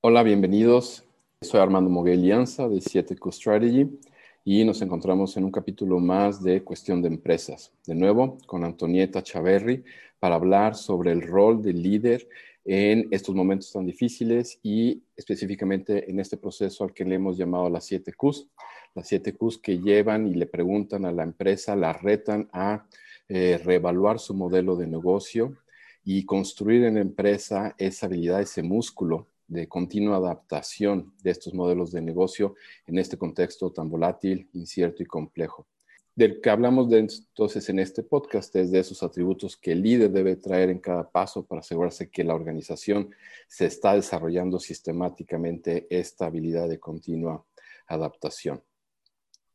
Hola, bienvenidos. Soy Armando Moguel Lianza de 7Q Strategy y nos encontramos en un capítulo más de Cuestión de Empresas. De nuevo, con Antonieta Chaverri para hablar sobre el rol del líder en estos momentos tan difíciles y específicamente en este proceso al que le hemos llamado las 7 Qs. Las 7 Qs que llevan y le preguntan a la empresa, la retan a eh, reevaluar su modelo de negocio y construir en la empresa esa habilidad, ese músculo de continua adaptación de estos modelos de negocio en este contexto tan volátil, incierto y complejo. Del que hablamos entonces en este podcast es de esos atributos que el líder debe traer en cada paso para asegurarse que la organización se está desarrollando sistemáticamente esta habilidad de continua adaptación.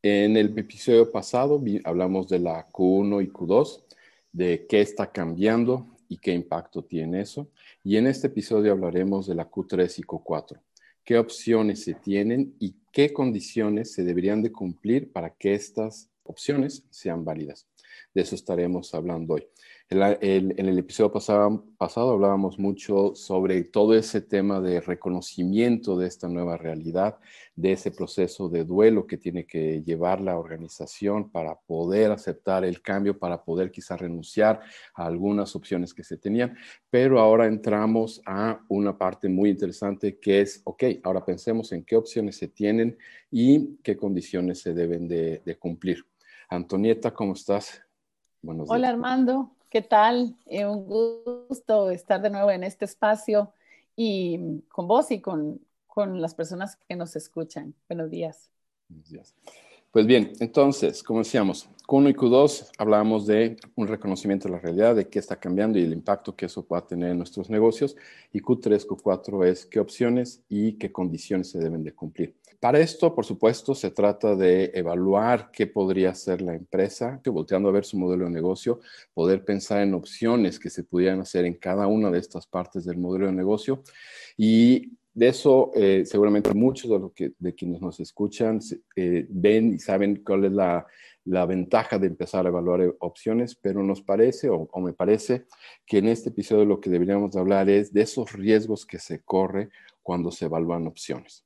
En el episodio pasado hablamos de la Q1 y Q2, de qué está cambiando y qué impacto tiene eso. Y en este episodio hablaremos de la Q3 y Q4. ¿Qué opciones se tienen y qué condiciones se deberían de cumplir para que estas opciones sean válidas? De eso estaremos hablando hoy en el episodio pasado, pasado, hablábamos mucho sobre todo ese tema de reconocimiento de esta nueva realidad, de ese proceso de duelo que tiene que llevar la organización para poder aceptar el cambio, para poder quizás renunciar a algunas opciones que se tenían. Pero ahora entramos a una parte muy interesante que es, ok, ahora pensemos en qué opciones se tienen y qué condiciones se deben de, cumplir. Antonieta, ¿cómo estás? Hola Armando, ¿Qué tal? Eh, un gusto estar de nuevo en este espacio y con vos y con, con las personas que nos escuchan. Buenos días. Buenos días. Pues bien, entonces, como decíamos, Q1 y Q2 hablábamos de un reconocimiento de la realidad, de qué está cambiando y el impacto que eso pueda tener en nuestros negocios. Y Q3, Q4 es qué opciones y qué condiciones se deben de cumplir. Para esto, por supuesto, se trata de evaluar qué podría hacer la empresa, que volteando a ver su modelo de negocio, poder pensar en opciones que se pudieran hacer en cada una de estas partes del modelo de negocio. Y de eso, eh, seguramente muchos de, que, de quienes nos escuchan eh, ven y saben cuál es la, ventaja de empezar a evaluar opciones, pero nos parece, o, o, me parece, que en este episodio lo que deberíamos hablar es de esos riesgos que se corre cuando se evalúan opciones.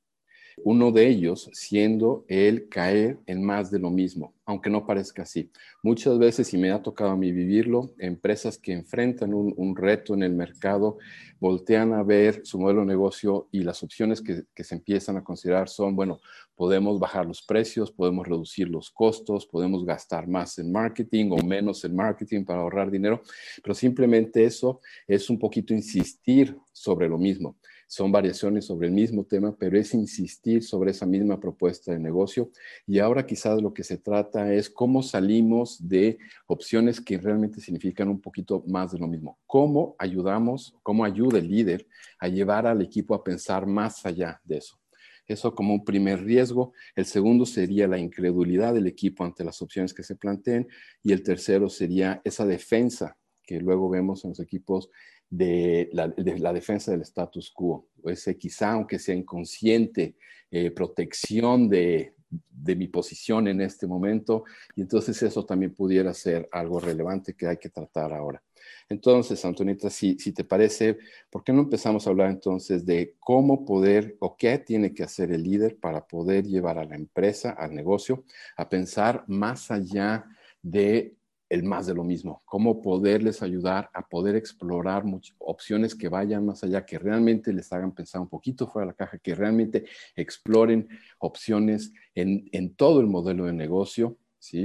Uno de ellos siendo el caer en más de lo mismo, aunque no parezca así. Muchas veces, y me ha tocado a mí vivirlo, empresas que enfrentan un, reto en el mercado voltean a ver su modelo de negocio y las opciones que, que se empiezan a considerar son, bueno, podemos bajar los precios, podemos reducir los costos, podemos gastar más en marketing o menos en marketing para ahorrar dinero, pero simplemente eso es un poquito insistir sobre lo mismo son variaciones sobre el mismo tema, pero es insistir sobre esa misma propuesta de negocio. Y ahora quizás lo que se trata es cómo salimos de opciones que realmente significan un poquito más de lo mismo. ¿Cómo ayudamos, cómo ayuda el líder a llevar al equipo a pensar más allá de eso? Eso como un primer riesgo. El segundo sería la incredulidad del equipo ante las opciones que se planteen. Y el tercero sería esa defensa que luego vemos en los equipos de la, defensa del status quo, o ese quizá, aunque sea inconsciente, eh, protección de, mi posición en este momento, y entonces eso también pudiera ser algo relevante que hay que tratar ahora. Entonces, Antonita, si, si te parece, ¿por qué no empezamos a hablar entonces de cómo poder o qué tiene que hacer el líder para poder llevar a la empresa, al negocio, a pensar más allá de el más de lo mismo, cómo poderles ayudar a poder explorar opciones que vayan más allá, que realmente les hagan pensar un poquito fuera de la caja, que realmente exploren opciones en, en todo el modelo de negocio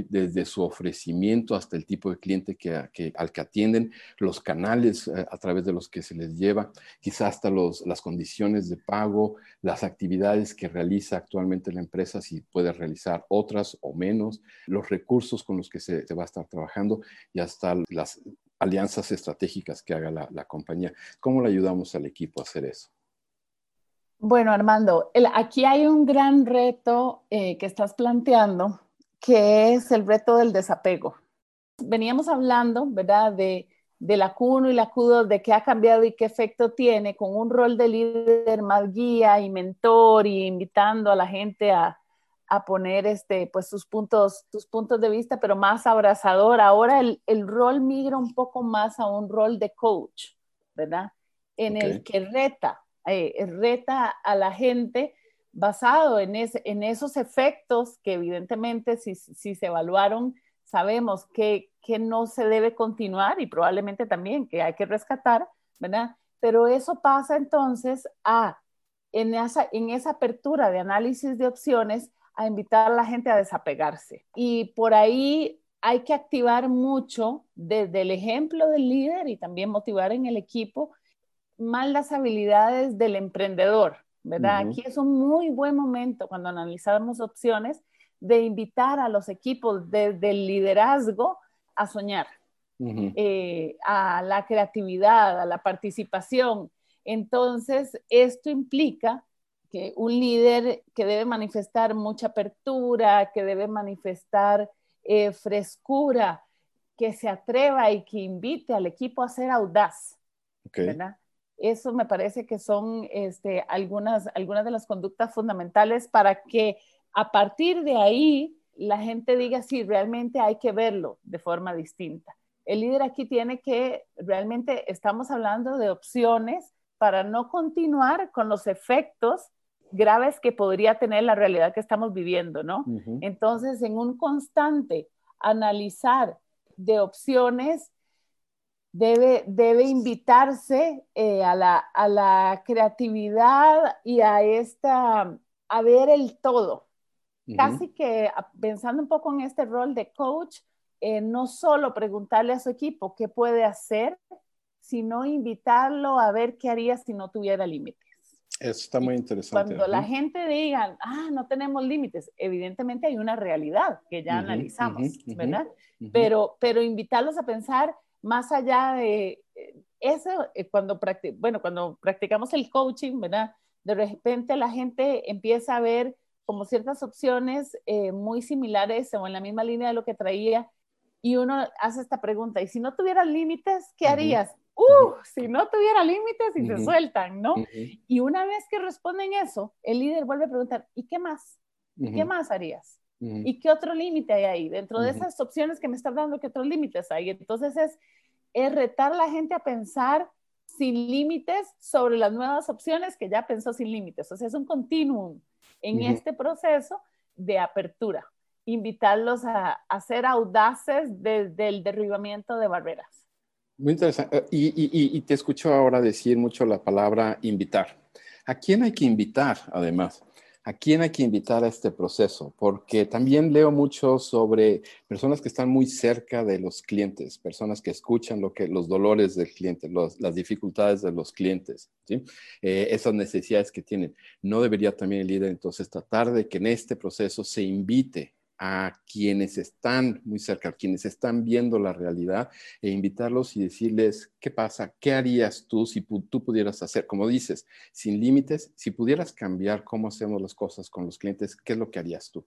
desde su ofrecimiento hasta el tipo de cliente que, al que atienden, los canales eh, a través de los que se les lleva, quizás hasta los, las condiciones de pago, las actividades que realiza actualmente la empresa, si puede realizar otras o menos, los recursos con los que se, va a estar trabajando y hasta las alianzas estratégicas que haga la, compañía. ¿Cómo le ayudamos al equipo a hacer eso? Bueno, Armando, aquí hay un gran reto eh, que estás planteando que es el reto del desapego. Veníamos hablando, ¿verdad?, de, de la Q1 y la Q2, de qué ha cambiado y qué efecto tiene con un rol de líder más guía y mentor y invitando a la gente a, a poner este, pues sus puntos, sus puntos de vista, pero más abrazador. Ahora el, el, rol migra un poco más a un rol de coach, ¿verdad? En el que reta eh, reta a la gente basado en, esos efectos que evidentemente si, se evaluaron, sabemos que, que, no se debe continuar y probablemente también que hay que rescatar, ¿verdad? Pero eso pasa entonces a, en esa, en esa apertura de análisis de opciones, a invitar a la gente a desapegarse. Y por ahí hay que activar mucho desde el ejemplo del líder y también motivar en el equipo más las habilidades del emprendedor, ¿verdad? Aquí es un muy buen momento cuando analizamos opciones de invitar a los equipos desde el liderazgo a soñar, eh, a la creatividad, a la participación. Entonces, esto implica que un líder que debe manifestar mucha apertura, que debe manifestar eh, frescura, que se atreva y que invite al equipo a ser audaz. Eso me parece que son este, algunas, algunas de las conductas fundamentales para que a partir de ahí la gente diga, sí, realmente hay que verlo de forma distinta. El líder aquí tiene que, realmente estamos hablando de opciones para no continuar con los efectos graves que podría tener la realidad que estamos viviendo, ¿no? Entonces, en un constante analizar de opciones, debe, debe invitarse eh, a, la, a, la, creatividad y a esta, a ver el todo. Casi que pensando un poco en este rol de coach, eh, no solo preguntarle a su equipo qué puede hacer, sino invitarlo a ver qué haría si no tuviera límite. Eso está muy interesante. Cuando la gente diga, ah, no tenemos límites, evidentemente hay una realidad que ya analizamos, ¿verdad? Pero, pero invitarlos a pensar más allá de eh, eso, eh, cuando, bueno, cuando practicamos el coaching, ¿verdad? De repente la gente empieza a ver como ciertas opciones eh, muy similares o en la misma línea de lo que traía y uno hace esta pregunta, ¿y si no tuvieras límites, qué harías? uh, si no tuviera límites y se sueltan, ¿no? Y una vez que responden eso, el líder vuelve a preguntar, ¿y qué más? ¿Qué más harías? ¿Y qué otro límite hay ahí? Dentro de esas opciones que me estás dando, ¿qué otros límites hay? Entonces es, es retar a la gente a pensar sin límites sobre las nuevas opciones que ya pensó sin límites. O sea, es un continuum en este proceso de apertura. Invitarlos a, a ser audaces desde el derribamiento de barreras. Muy interesante. Eh, y, te escucho ahora decir mucho la palabra invitar. ¿A quién hay que invitar, además? ¿A quién hay que invitar a este proceso? Porque también leo mucho sobre personas que están muy cerca de los clientes, personas que escuchan lo que, los dolores del cliente, las dificultades de los clientes. Eh, esas necesidades que tienen. ¿No debería también el líder entonces tratar de que en este proceso se invite a quienes están muy cerca, a quienes están viendo la realidad e invitarlos y decirles, ¿qué pasa? ¿Qué harías tú si tú pudieras hacer? Como dices, sin límites, si pudieras cambiar cómo hacemos las cosas con los clientes, ¿qué es lo que harías tú?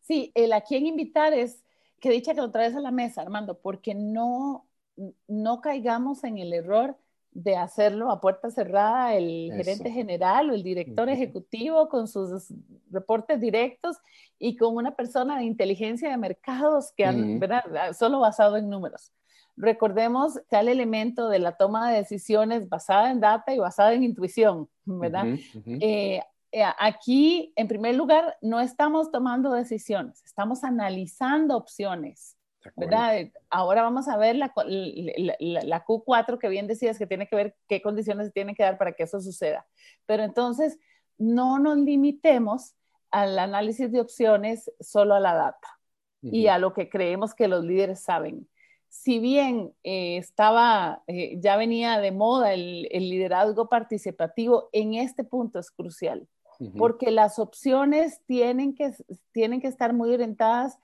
Sí, el a quién invitar es que dicha que lo traes a la mesa, Armando, porque no, no caigamos en el error de hacerlo a puerta cerrada el gerente general o el director ejecutivo con sus reportes directos y con una persona de inteligencia de mercados que han, ¿verdad? Ah, solo basado en números. Recordemos tal elemento de la toma de decisiones basada en data y basada en intuición, ¿verdad? Eh, eh, aquí, en primer lugar, no estamos tomando decisiones, estamos analizando opciones. ¿Verdad? Ahora vamos a ver la, la, Q4 que bien decías que tiene que ver qué condiciones tienen que dar para que eso suceda. Pero entonces, no nos limitemos al análisis de opciones solo a la data y a lo que creemos que los líderes saben. Si bien eh, estaba, eh, ya venía de moda el, el, liderazgo participativo, en este punto es crucial, porque las opciones tienen que, tienen que estar muy orientadas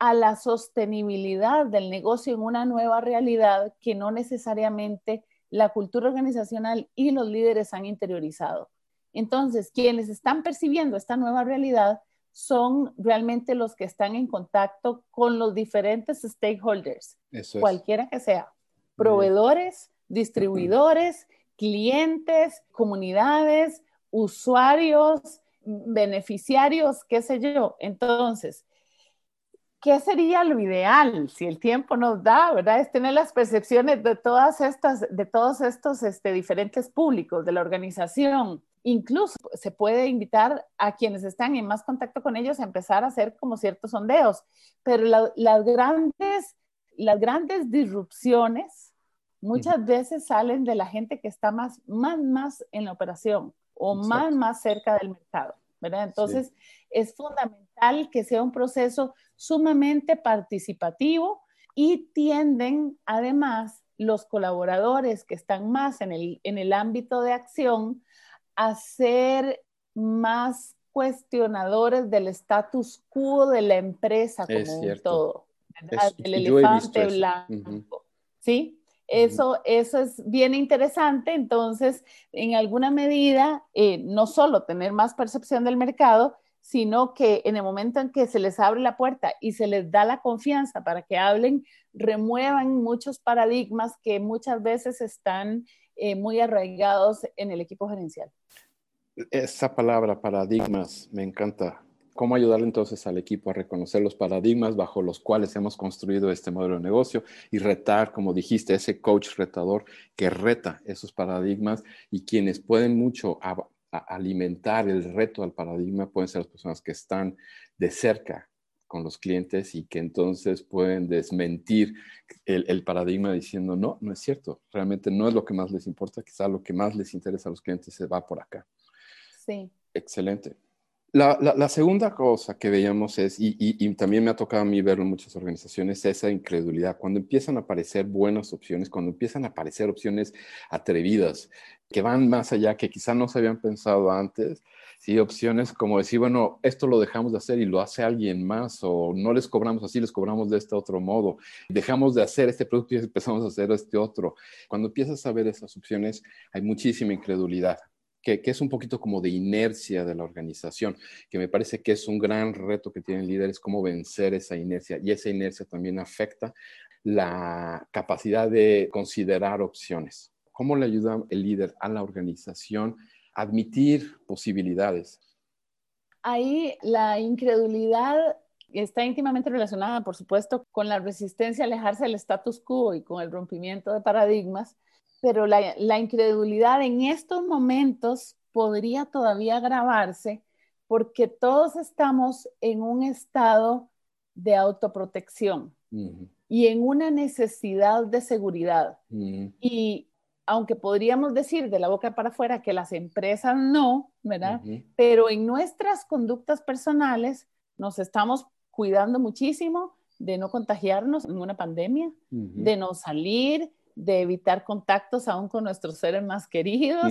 a la sostenibilidad del negocio en una nueva realidad que no necesariamente la cultura organizacional y los líderes han interiorizado. Entonces, quienes están percibiendo esta nueva realidad son realmente los que están en contacto con los diferentes stakeholders, cualquiera que sea, proveedores, distribuidores, clientes, comunidades, usuarios, beneficiarios, qué sé yo. Entonces, ¿qué sería lo ideal si el tiempo nos da, verdad? Es tener las percepciones de todas estas, de todos estos este, diferentes públicos de la organización. Incluso se puede invitar a quienes están en más contacto con ellos a empezar a hacer como ciertos sondeos, pero las, grandes, las grandes disrupciones muchas veces salen de la gente que está más, más, más en la operación o más, más cerca del mercado, ¿verdad? Entonces, es fundamental que sea un proceso sumamente participativo y tienden además los colaboradores que están más en el, en el ámbito de acción a ser más cuestionadores del status quo de la empresa como un todo. el elefante blanco. ¿Sí? Eso, eso es bien interesante. Entonces, en alguna medida, eh, no solo tener más percepción del mercado, sino que en el momento en que se les abre la puerta y se les da la confianza para que hablen, remuevan muchos paradigmas que muchas veces están eh, muy arraigados en el equipo gerencial. Esa palabra, paradigmas, me encanta. ¿Cómo ayudar entonces al equipo a reconocer los paradigmas bajo los cuales hemos construido este modelo de negocio y retar, como dijiste, ese coach retador que reta esos paradigmas y quienes pueden mucho alimentar el reto al paradigma pueden ser las personas que están de cerca con los clientes y que entonces pueden desmentir el, paradigma diciendo, no, no es cierto, realmente no es lo que más les importa, quizá lo que más les interesa a los clientes se va por acá. Sí. Excelente. La, segunda cosa que veíamos es, y, también me ha tocado a mí verlo en muchas organizaciones, esa incredulidad. Cuando empiezan a aparecer buenas opciones, cuando empiezan a aparecer opciones atrevidas, que van más allá, que quizá no se habían pensado antes, ¿sí? opciones como decir, bueno, esto lo dejamos de hacer y lo hace alguien más, o no les cobramos así, les cobramos de este otro modo, dejamos de hacer este producto y empezamos a hacer este otro. Cuando empiezas a ver esas opciones, hay muchísima incredulidad que, es un poquito como de inercia de la organización, que me parece que es un gran reto que tienen líderes, cómo vencer esa inercia. Y esa inercia también afecta la capacidad de considerar opciones. ¿Cómo le ayuda el líder a la organización a admitir posibilidades? Ahí la incredulidad está íntimamente relacionada, por supuesto, con la resistencia a alejarse del status quo y con el rompimiento de paradigmas pero la, incredulidad en estos momentos podría todavía agravarse porque todos estamos en un estado de autoprotección y en una necesidad de seguridad. Y aunque podríamos decir de la boca para afuera que las empresas no, ¿verdad? Pero en nuestras conductas personales nos estamos cuidando muchísimo de no contagiarnos en una pandemia, de no salir, de evitar contactos aún con nuestros seres más queridos,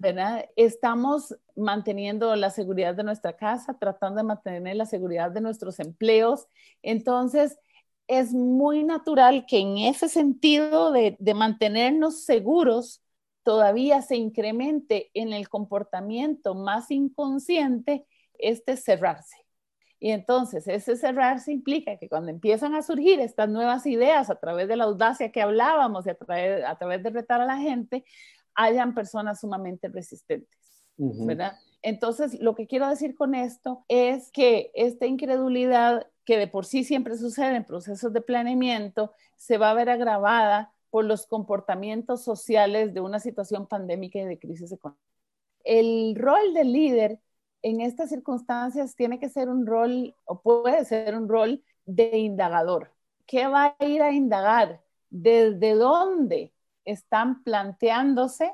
¿verdad? Estamos manteniendo la seguridad de nuestra casa, tratando de mantener la seguridad de nuestros empleos. Entonces, es muy natural que en ese sentido de, de mantenernos seguros, todavía se incremente en el comportamiento más inconsciente este cerrarse. Y entonces ese cerrarse implica que cuando empiezan a surgir estas nuevas ideas a través de la audacia que hablábamos y a través, a través de retar a la gente, hayan personas sumamente resistentes, ¿verdad? Entonces, lo que quiero decir con esto es que esta incredulidad que de por sí siempre sucede en procesos de planeamiento, se va a ver agravada por los comportamientos sociales de una situación pandémica y de crisis económica. El rol del líder en estas circunstancias tiene que ser un rol, o puede ser un rol de indagador. ¿Qué va a ir a indagar? ¿Desde dónde están planteándose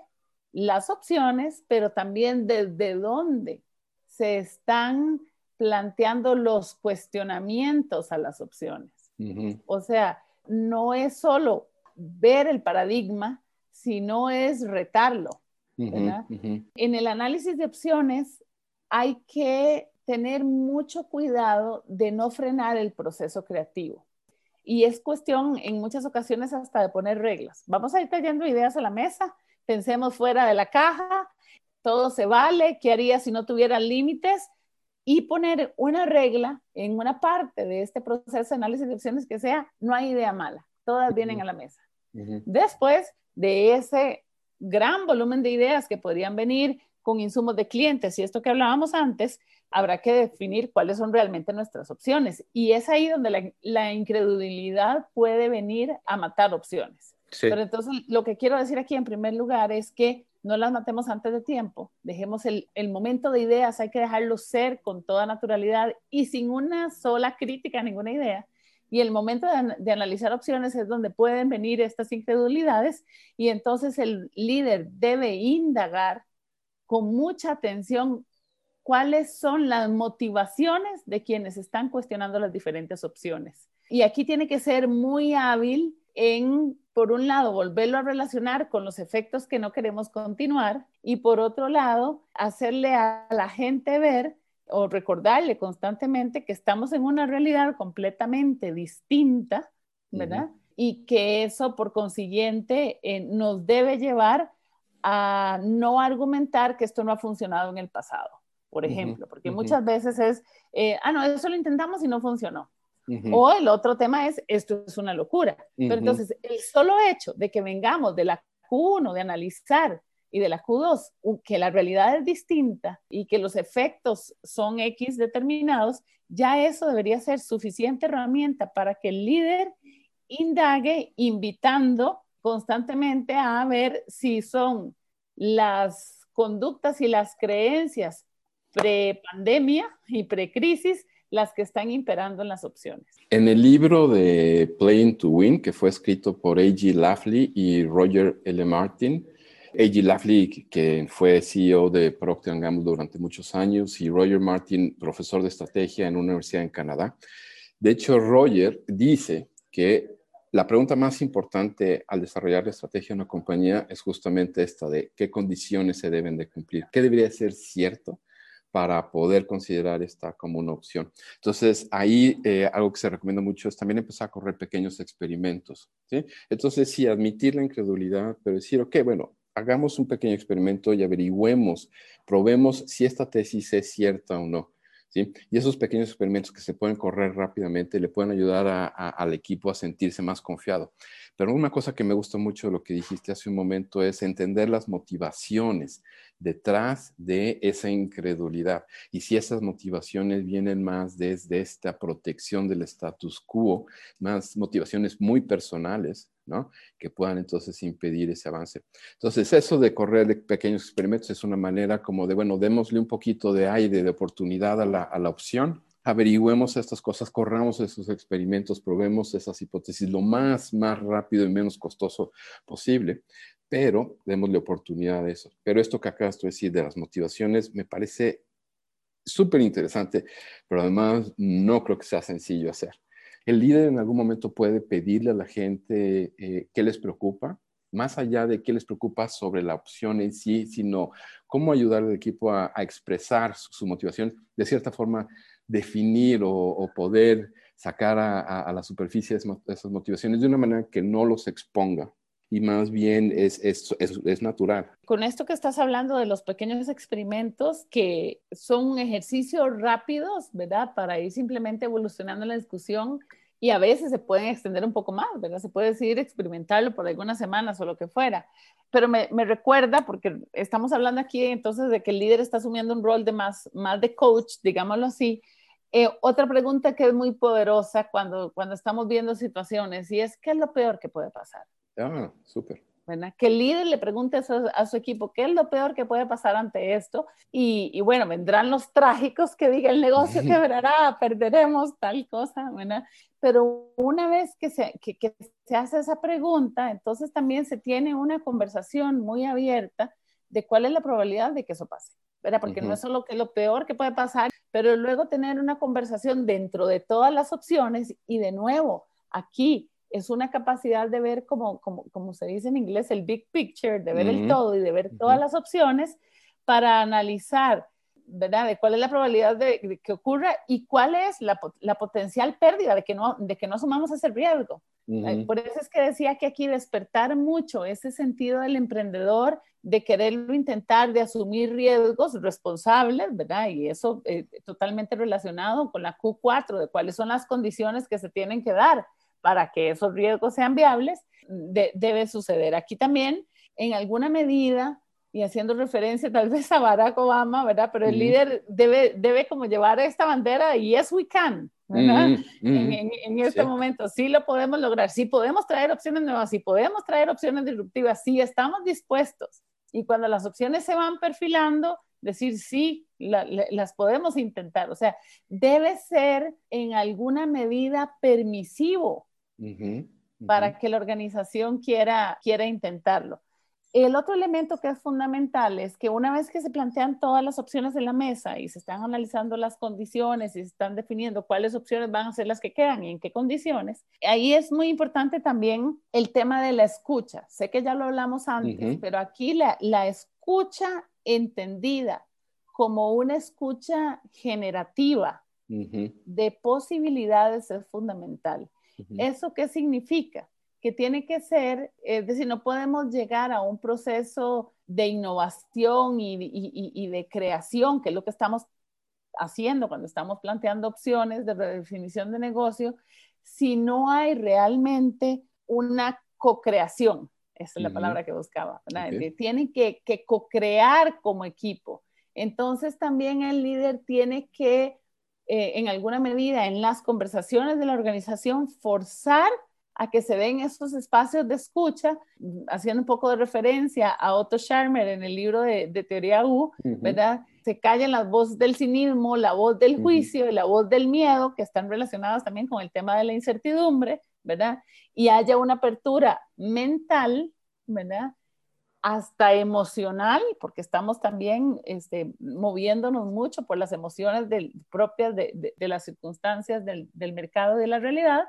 las opciones, pero también desde dónde se están planteando los cuestionamientos a las opciones? O sea, no es solo ver el paradigma, sino es retarlo. En el análisis de opciones hay que tener mucho cuidado de no frenar el proceso creativo. Y es cuestión en muchas ocasiones hasta de poner reglas. Vamos a ir trayendo ideas a la mesa, pensemos fuera de la caja, todo se vale, ¿qué haría si no tuviera límites? Y poner una regla en una parte de este proceso de análisis de opciones que sea, no hay idea mala, todas vienen a la mesa. Después de ese gran volumen de ideas que podrían venir con insumos de clientes y esto que hablábamos antes, habrá que definir cuáles son realmente nuestras opciones. Y es ahí donde la, incredulidad puede venir a matar opciones. Pero entonces lo que quiero decir aquí en primer lugar es que no las matemos antes de tiempo, dejemos el, el, momento de ideas, hay que dejarlo ser con toda naturalidad y sin una sola crítica a ninguna idea. Y el momento de, de, analizar opciones es donde pueden venir estas incredulidades y entonces el líder debe indagar con mucha atención cuáles son las motivaciones de quienes están cuestionando las diferentes opciones. Y aquí tiene que ser muy hábil en, por un lado, volverlo a relacionar con los efectos que no queremos continuar y por otro lado, hacerle a la gente ver o recordarle constantemente que estamos en una realidad completamente distinta, ¿verdad? Y que eso, por consiguiente, eh, nos debe llevar a no argumentar que esto no ha funcionado en el pasado por ejemplo, porque muchas veces es, eh, ah, no, eso lo intentamos y no funcionó. O el otro tema es, esto es una locura. Pero entonces, el solo hecho de que vengamos de la Q1, de analizar, y de la Q2, que la realidad es distinta y que los efectos son X determinados, ya eso debería ser suficiente herramienta para que el líder indague invitando constantemente a ver si son las conductas y las creencias pre-pandemia y pre-crisis las que están imperando en las opciones. En el libro de Playing to Win, que fue escrito por A.G. Lafley y Roger L. Martin, A.G. Lafley, que fue CEO de Procter Gamble durante muchos años, y Roger Martin, profesor de estrategia en una universidad en Canadá. De hecho, Roger dice que la pregunta más importante al desarrollar la estrategia de una compañía es justamente esta de qué condiciones se deben de cumplir, qué debería ser cierto para poder considerar esta como una opción. Entonces, ahí eh, algo que se recomienda mucho es también empezar a correr pequeños experimentos. Entonces, sí, admitir la incredulidad, pero decir, ok, bueno, hagamos un pequeño experimento y averigüemos, probemos si esta tesis es cierta o no. Y esos pequeños experimentos que se pueden correr rápidamente le pueden ayudar al equipo a sentirse más confiado. Pero una cosa que me gustó mucho de lo que dijiste hace un momento es entender las motivaciones detrás de esa incredulidad. Y si esas motivaciones vienen más desde esta protección del status quo, más motivaciones muy personales, ¿no? Que puedan entonces impedir ese avance. Entonces, eso de correr pequeños experimentos es una manera como de, bueno, démosle un poquito de aire, de oportunidad a la, a la opción averigüemos estas cosas, corramos esos experimentos, probemos esas hipótesis lo más, más rápido y menos costoso posible, pero démosle oportunidad a eso. Pero esto que acabas de decir de las motivaciones me parece súper interesante, pero además no creo que sea sencillo hacer. El líder en algún momento puede pedirle a la gente eh, qué les preocupa, más allá de qué les preocupa sobre la opción en sí, sino cómo ayudar al equipo a, expresar su, motivación de cierta forma definir o, poder sacar a, la superficie esas motivaciones de una manera que no los exponga y más bien es, es, es, natural. Con esto que estás hablando de los pequeños experimentos que son ejercicios rápidos, ¿verdad? Para ir simplemente evolucionando la discusión y a veces se pueden extender un poco más, ¿verdad? Se puede decidir experimentarlo por algunas semanas o lo que fuera. Pero me, me, recuerda, porque estamos hablando aquí entonces de que el líder está asumiendo un rol de más, más de coach, digámoslo así, eh, otra pregunta que es muy poderosa cuando, cuando estamos viendo situaciones y es, ¿qué es lo peor que puede pasar? Ah, súper. Que el líder le pregunte a su, equipo qué es lo peor que puede pasar ante esto. Y, y bueno, vendrán los trágicos que diga el negocio quebrará, perderemos tal cosa, ¿verdad? Pero una vez que se, que, que se hace esa pregunta, entonces también se tiene una conversación muy abierta de cuál es la probabilidad de que eso pase. ¿verdad? Porque no es solo que lo peor que puede pasar, pero luego tener una conversación dentro de todas las opciones y de nuevo, aquí es una capacidad de ver como, como, como se dice en inglés, el big picture, de ver el todo y de ver todas las opciones para analizar, ¿verdad? De cuál es la probabilidad de, que ocurra y cuál es la, la, potencial pérdida de que no, de que no sumamos ese riesgo. Por eso es que decía que aquí despertar mucho ese sentido del emprendedor de quererlo intentar, de asumir riesgos responsables, ¿verdad? Y eso eh, totalmente relacionado con la Q4, de cuáles son las condiciones que se tienen que dar para que esos riesgos sean viables, debe suceder. Aquí también, en alguna medida, y haciendo referencia tal vez a Barack Obama, ¿verdad? Pero el líder debe, debe como llevar esta bandera y yes we can, ¿verdad? en, este momento sí lo podemos lograr, sí podemos traer opciones nuevas, sí podemos traer opciones disruptivas, sí estamos dispuestos. Y cuando las opciones se van perfilando, decir sí, las podemos intentar. O sea, debe ser en alguna medida permisivo para que la organización quiera, quiera intentarlo. El otro elemento que es fundamental es que una vez que se plantean todas las opciones en la mesa y se están analizando las condiciones y se están definiendo cuáles opciones van a ser las que quedan y en qué condiciones, ahí es muy importante también el tema de la escucha. Sé que ya lo hablamos antes, pero aquí la, la escucha entendida como una escucha generativa de posibilidades es fundamental. ¿Eso qué significa? que tiene que ser, es decir, no podemos llegar a un proceso de innovación y, de creación, que es lo que estamos haciendo cuando estamos planteando opciones de redefinición de negocio, si no hay realmente una co-creación. Esa es la palabra que buscaba. Tienen que, que co-crear como equipo. Entonces también el líder tiene que, eh, en alguna medida, en las conversaciones de la organización, forzar a que se den esos espacios de escucha, haciendo un poco de referencia a Otto Scharmer en el libro de, Teoría U, ¿verdad? Se callan las voces del cinismo, la voz del juicio y la voz del miedo, que están relacionadas también con el tema de la incertidumbre, ¿verdad? Y haya una apertura mental, ¿verdad? Hasta emocional, porque estamos también este, moviéndonos mucho por las emociones propias de, las circunstancias del, del mercado de la realidad,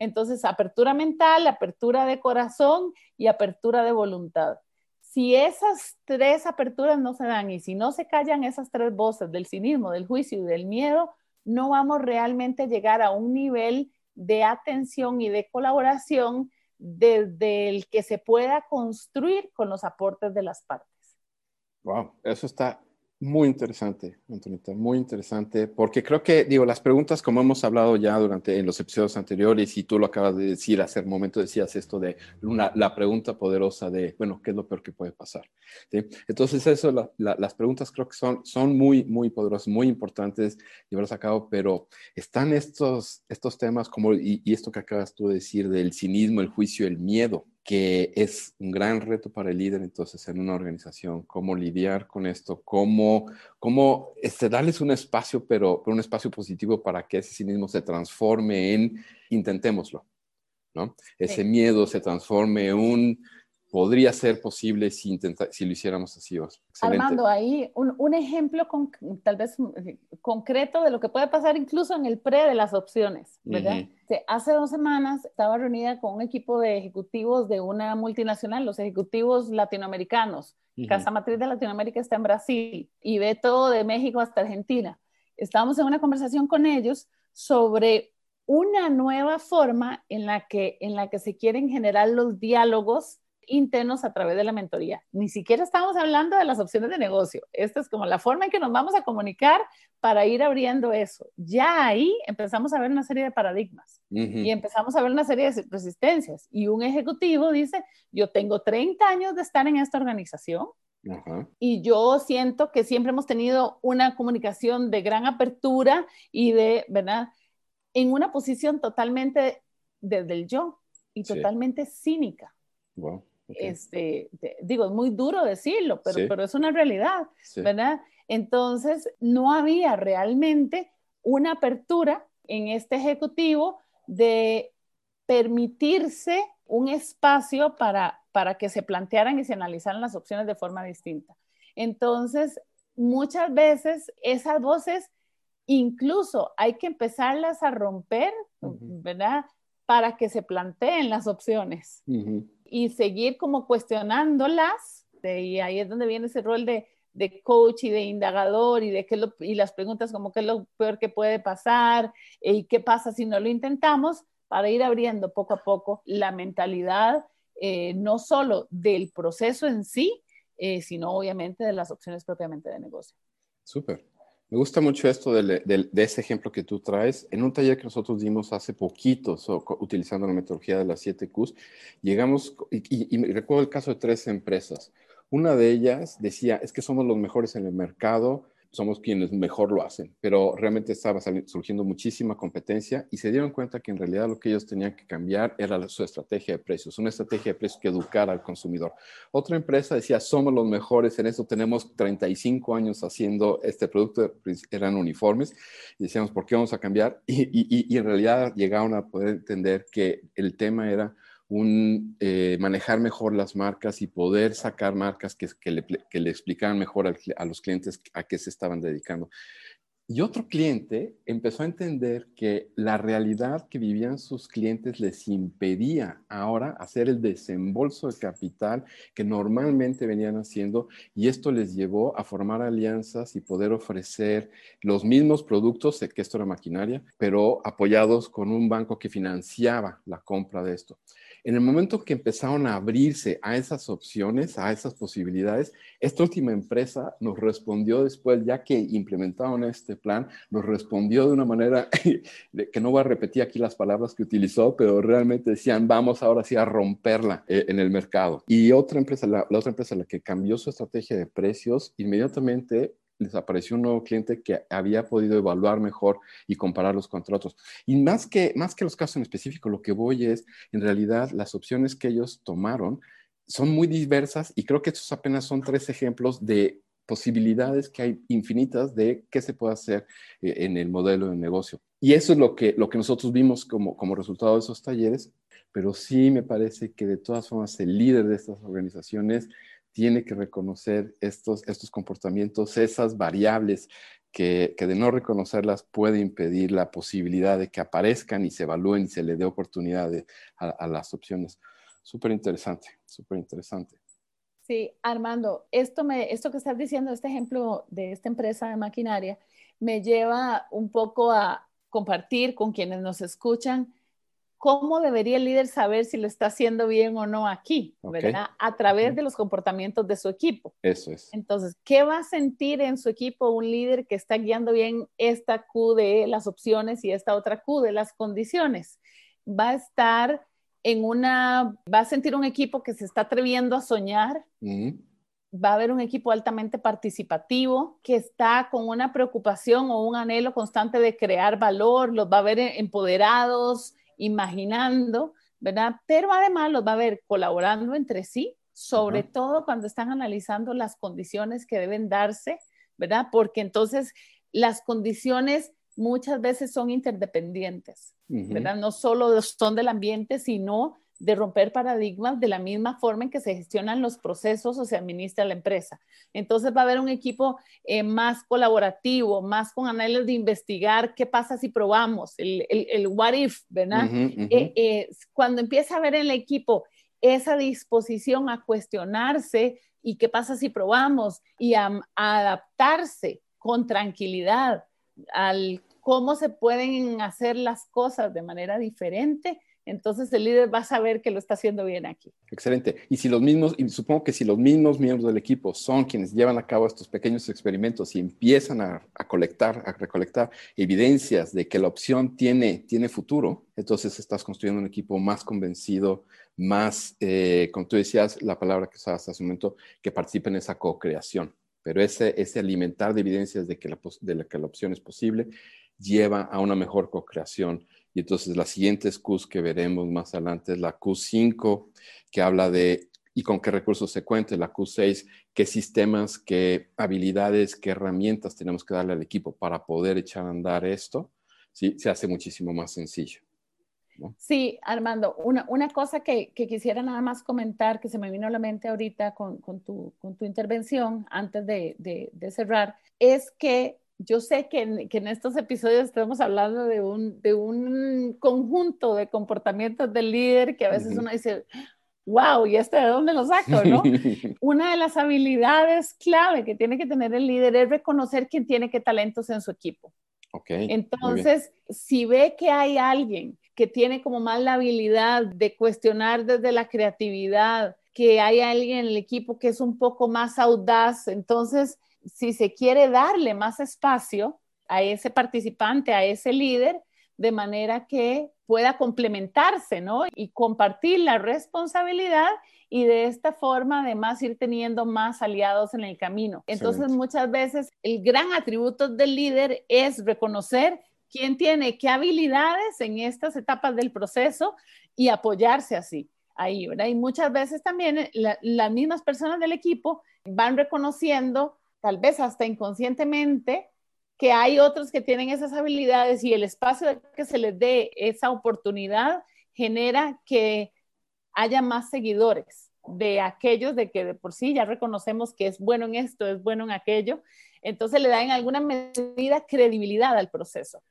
entonces, apertura mental, apertura de corazón y apertura de voluntad. Si esas tres aperturas no se dan y si no se callan esas tres voces del cinismo, del juicio y del miedo, no vamos realmente a llegar a un nivel de atención y de colaboración desde el que se pueda construir con los aportes de las partes. Wow, eso está muy interesante, Antonita, muy interesante, porque creo que, digo, las preguntas, como hemos hablado ya durante en los episodios anteriores, y tú lo acabas de decir hace un momento, decías esto de una, la pregunta poderosa de, bueno, ¿qué es lo peor que puede pasar? Entonces, eso, las preguntas creo que son, son muy, muy poderosas, muy importantes llevarlas a cabo, pero están estos, estos temas como, y, y esto que acabas tú de decir del cinismo, el juicio, el miedo, que es un gran reto para el líder entonces en una organización, cómo lidiar con esto, cómo, cómo este, darles un espacio, pero, pero un espacio positivo para que ese cinismo se transforme en intentémoslo, ¿no? Ese miedo se transforme en un podría ser posible si, si lo hiciéramos así. Armando, ahí un, ejemplo con, tal vez eh, concreto de lo que puede pasar incluso en el pre de las opciones, ¿verdad? hace dos semanas estaba reunida con un equipo de ejecutivos de una multinacional, los ejecutivos latinoamericanos. Casa Matriz de Latinoamérica está en Brasil y ve todo de México hasta Argentina. Estábamos en una conversación con ellos sobre una nueva forma en la que, en la que se quieren generar los diálogos internos a través de la mentoría. Ni siquiera estamos hablando de las opciones de negocio. Esta es como la forma en que nos vamos a comunicar para ir abriendo eso. Ya ahí empezamos a ver una serie de paradigmas y empezamos a ver una serie de resistencias. Y un ejecutivo dice, yo tengo 30 años de estar en esta organización. Y yo siento que siempre hemos tenido una comunicación de gran apertura y de, ¿verdad? En una posición totalmente desde el yo y totalmente cínica. Wow. Este, digo, es muy duro decirlo, pero, pero es una realidad, ¿verdad? Entonces, no había realmente una apertura en este ejecutivo de permitirse un espacio para, para que se plantearan y se analizaran las opciones de forma distinta. Entonces, muchas veces esas voces incluso hay que empezarlas a romper, ¿verdad? Para que se planteen las opciones y seguir como cuestionándolas, y ahí es donde viene ese rol de, de coach y de indagador y de qué lo, y las preguntas como qué es lo peor que puede pasar y qué pasa si no lo intentamos para ir abriendo poco a poco la mentalidad eh, no solo del proceso en sí, eh, sino obviamente de las opciones propiamente de negocio. Súper. Me gusta mucho esto de, ese ejemplo que tú traes. En un taller que nosotros dimos hace poquito, utilizando la metodología de las 7 Qs, llegamos, y, recuerdo el caso de tres empresas. Una de ellas decía, es que somos los mejores en el mercado, somos quienes mejor lo hacen, pero realmente estaba surgiendo muchísima competencia y se dieron cuenta que en realidad lo que ellos tenían que cambiar era su estrategia de precios, una estrategia de precios que educara al consumidor. Otra empresa decía, somos los mejores en eso, tenemos 35 años haciendo este producto, eran uniformes, y decíamos, ¿por qué vamos a cambiar? y en realidad llegaron a poder entender que el tema era eh, manejar mejor las marcas y poder sacar marcas que, le, que explicaran mejor a los clientes a qué se estaban dedicando. Y otro cliente empezó a entender que la realidad que vivían sus clientes les impedía ahora hacer el desembolso de capital que normalmente venían haciendo y esto les llevó a formar alianzas y poder ofrecer los mismos productos, que esto era maquinaria, pero apoyados con un banco que financiaba la compra de esto. En el momento que empezaron a abrirse a esas opciones, a esas posibilidades, esta última empresa nos respondió después, ya que implementaron este plan, nos respondió de una manera que no voy a repetir aquí las palabras que utilizó, pero realmente decían, vamos ahora sí a romperla eh, en el mercado. Y otra empresa, la, la otra empresa, la que cambió su estrategia de precios, inmediatamente les apareció un nuevo cliente que había podido evaluar mejor y comparar los contratos. Y más que, más que los casos en específico, lo que voy es, en realidad, las opciones que ellos tomaron son muy diversas y creo que estos apenas son tres ejemplos de posibilidades que hay infinitas de qué se puede hacer eh, en el modelo de negocio. Y eso es lo que, lo que nosotros vimos como, como resultado de esos talleres, pero sí me parece que de todas formas el líder de estas organizaciones tiene que reconocer estos, estos comportamientos, esas variables que, de no reconocerlas puede impedir la posibilidad de que aparezcan y se evalúen y se le dé oportunidad a, las opciones. Súper interesante, súper interesante. Sí, Armando, esto, me, esto que estás diciendo, este ejemplo de esta empresa de maquinaria, me lleva un poco a compartir con quienes nos escuchan cómo debería el líder saber si lo está haciendo bien o no aquí, ¿verdad? A través de los comportamientos de su equipo. Eso es. Entonces, ¿qué va a sentir en su equipo un líder que está guiando bien esta Q de las opciones y esta otra Q de las condiciones? Va a estar en una, va a sentir un equipo que se está atreviendo a soñar. Va a haber un equipo altamente participativo que está con una preocupación o un anhelo constante de crear valor, los va a ver empoderados, imaginando, ¿verdad? Pero además los va a ver colaborando entre sí, sobre todo cuando están analizando las condiciones que deben darse, ¿verdad? Porque entonces las condiciones muchas veces son interdependientes, ¿verdad? No solo son del ambiente, sino de romper paradigmas de la misma forma en que se gestionan los procesos o se administra la empresa. Entonces va a haber un equipo eh, más colaborativo, más con análisis de investigar qué pasa si probamos, el, el, what if, ¿verdad? Eh, eh, cuando empieza a ver el equipo esa disposición a cuestionarse y qué pasa si probamos y a adaptarse con tranquilidad al cómo se pueden hacer las cosas de manera diferente, entonces el líder va a saber que lo está haciendo bien aquí. Excelente. Y si los mismos, supongo que si los mismos miembros del equipo son quienes llevan a cabo estos pequeños experimentos y empiezan a, colectar, a recolectar evidencias de que la opción tiene, tiene futuro, entonces estás construyendo un equipo más convencido, más, eh, como tú decías, la palabra que usabas hace un momento, que participe en esa co-creación. Pero ese, ese alimentar de evidencias de que, la, de que la opción es posible lleva a una mejor co-creación y entonces las siguientes Qs que veremos más adelante es la Q5, que habla de y con qué recursos se cuente, la Q6, qué sistemas, qué habilidades, qué herramientas tenemos que darle al equipo para poder echar a andar esto, ¿sí? se hace muchísimo más sencillo. Sí, Armando, una, una cosa que, quisiera nada más comentar, que se me vino a la mente ahorita con, con, tu, con tu, intervención antes de, de cerrar, es que yo sé que en, estos episodios estamos hablando de un, de un conjunto de comportamientos del líder que a veces uno dice, wow, ¿y este de dónde lo saco? ¿no? Una de las habilidades clave que tiene que tener el líder es reconocer quién tiene qué talentos en su equipo. Okay, Entonces, si ve que hay alguien que tiene como más la habilidad de cuestionar desde la creatividad, que hay alguien en el equipo que es un poco más audaz, entonces si se quiere darle más espacio a ese participante, a ese líder, de manera que pueda complementarse, ¿no? Y compartir la responsabilidad y de esta forma además ir teniendo más aliados en el camino. Entonces muchas veces el gran atributo del líder es reconocer quién tiene qué habilidades en estas etapas del proceso y apoyarse así. Ahí, ¿verdad? Y muchas veces también eh, las mismas personas del equipo van reconociendo, tal vez hasta inconscientemente, que hay otros que tienen esas habilidades y el espacio que se les dé esa oportunidad genera que haya más seguidores de aquellos de que de por sí ya reconocemos que es bueno en esto, es bueno en aquello. Entonces le da en alguna medida credibilidad al proceso.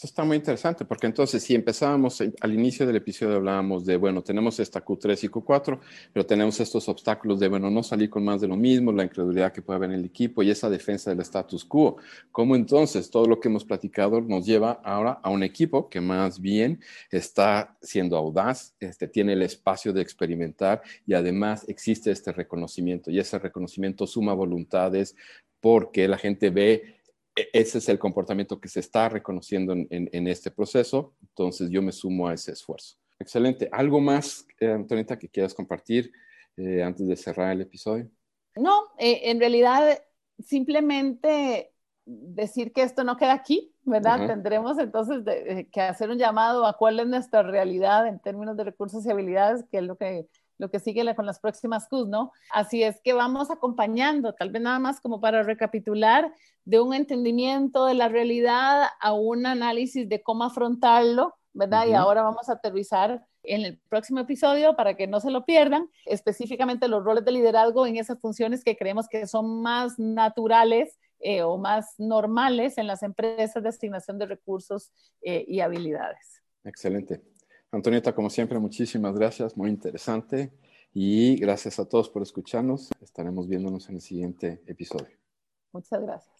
Eso está muy interesante, porque entonces si empezábamos al inicio del episodio hablábamos de, bueno, tenemos esta Q3 y Q4, pero tenemos estos obstáculos de, bueno, no salir con más de lo mismo, la incredulidad que puede haber en el equipo y esa defensa del status quo. ¿Cómo entonces todo lo que hemos platicado nos lleva ahora a un equipo que más bien está siendo audaz, este, tiene el espacio de experimentar y además existe este reconocimiento y ese reconocimiento suma voluntades porque la gente ve ese es el comportamiento que se está reconociendo en, este proceso, entonces yo me sumo a ese esfuerzo. Excelente. ¿Algo más, eh, Antonita, que quieras compartir eh, antes de cerrar el episodio? No, eh, en realidad simplemente decir que esto no queda aquí, ¿verdad? Tendremos entonces que hacer un llamado a cuál es nuestra realidad en términos de recursos y habilidades, que es lo que lo que sigue con las próximas Qs, ¿no? Así es que vamos acompañando, tal vez nada más como para recapitular, de un entendimiento de la realidad a un análisis de cómo afrontarlo, ¿verdad? Y ahora vamos a aterrizar en el próximo episodio para que no se lo pierdan, específicamente los roles de liderazgo en esas funciones que creemos que son más naturales eh, o más normales en las empresas de asignación de recursos eh, y habilidades. Excelente. Antonieta, como siempre, muchísimas gracias, muy interesante. Y gracias a todos por escucharnos. Estaremos viéndonos en el siguiente episodio. Muchas gracias.